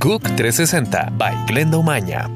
GUC 360 by Glenda Umaña.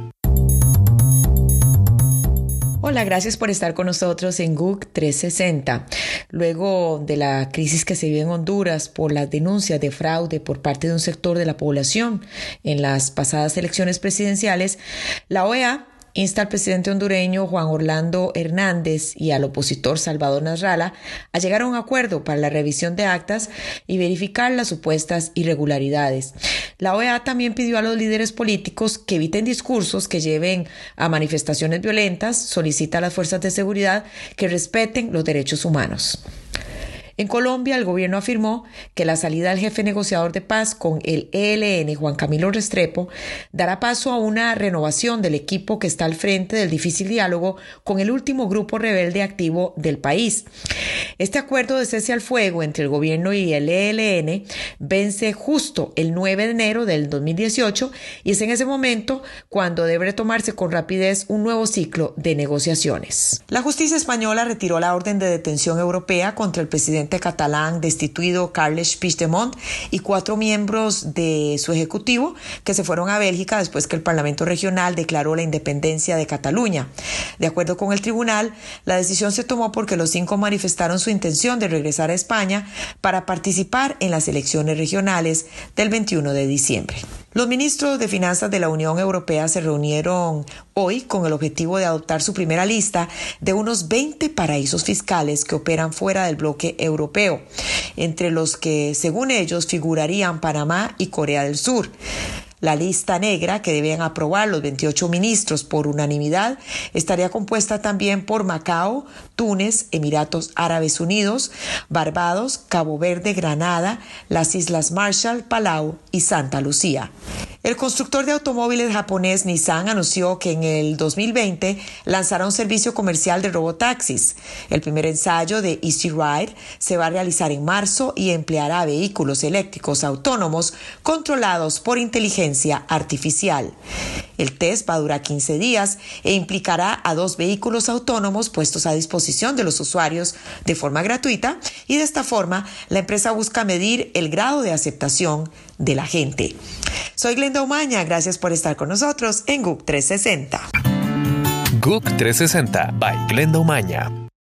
Hola, gracias por estar con nosotros en GUC 360. Luego de la crisis que se vive en Honduras por las denuncias de fraude por parte de un sector de la población en las pasadas elecciones presidenciales, la OEA insta al presidente hondureño Juan Orlando Hernández y al opositor Salvador Nasralla a llegar a un acuerdo para la revisión de actas y verificar las supuestas irregularidades. La OEA también pidió a los líderes políticos que eviten discursos que lleven a manifestaciones violentas, solicita a las fuerzas de seguridad que respeten los derechos humanos. En Colombia, el gobierno afirmó que la salida del jefe negociador de paz con el ELN, Juan Camilo Restrepo, dará paso a una renovación del equipo que está al frente del difícil diálogo con el último grupo rebelde activo del país. Este acuerdo de cese al fuego entre el gobierno y el ELN vence justo el 9 de enero del 2018 y es en ese momento cuando debe tomarse con rapidez un nuevo ciclo de negociaciones. La justicia española retiró la orden de detención europea contra el presidente catalán destituido Carles Puigdemont y cuatro miembros de su ejecutivo que se fueron a Bélgica después que el Parlamento regional declaró la independencia de Cataluña. De acuerdo con el tribunal, la decisión se tomó porque los cinco manifestaron su intención de regresar a España para participar en las elecciones regionales del 21 de diciembre. Los ministros de Finanzas de la Unión Europea se reunieron hoy con el objetivo de adoptar su primera lista de unos 20 paraísos fiscales que operan fuera del bloque europeo, entre los que, según ellos, figurarían Panamá y Corea del Sur. La lista negra, que deben aprobar los 28 ministros por unanimidad, estaría compuesta también por Macao, Túnez, Emiratos Árabes Unidos, Barbados, Cabo Verde, Granada, las Islas Marshall, Palau y Santa Lucía. El constructor de automóviles japonés Nissan anunció que en el 2020 lanzará un servicio comercial de robotaxis. El primer ensayo de Easy Ride se va a realizar en marzo y empleará vehículos eléctricos autónomos controlados por artificial. El test va a durar 15 días e implicará a dos vehículos autónomos puestos a disposición de los usuarios de forma gratuita y de esta forma la empresa busca medir el grado de aceptación de la gente. Soy Glenda Umaña, gracias por estar con nosotros en GUC 360. GUC 360 by Glenda Umaña.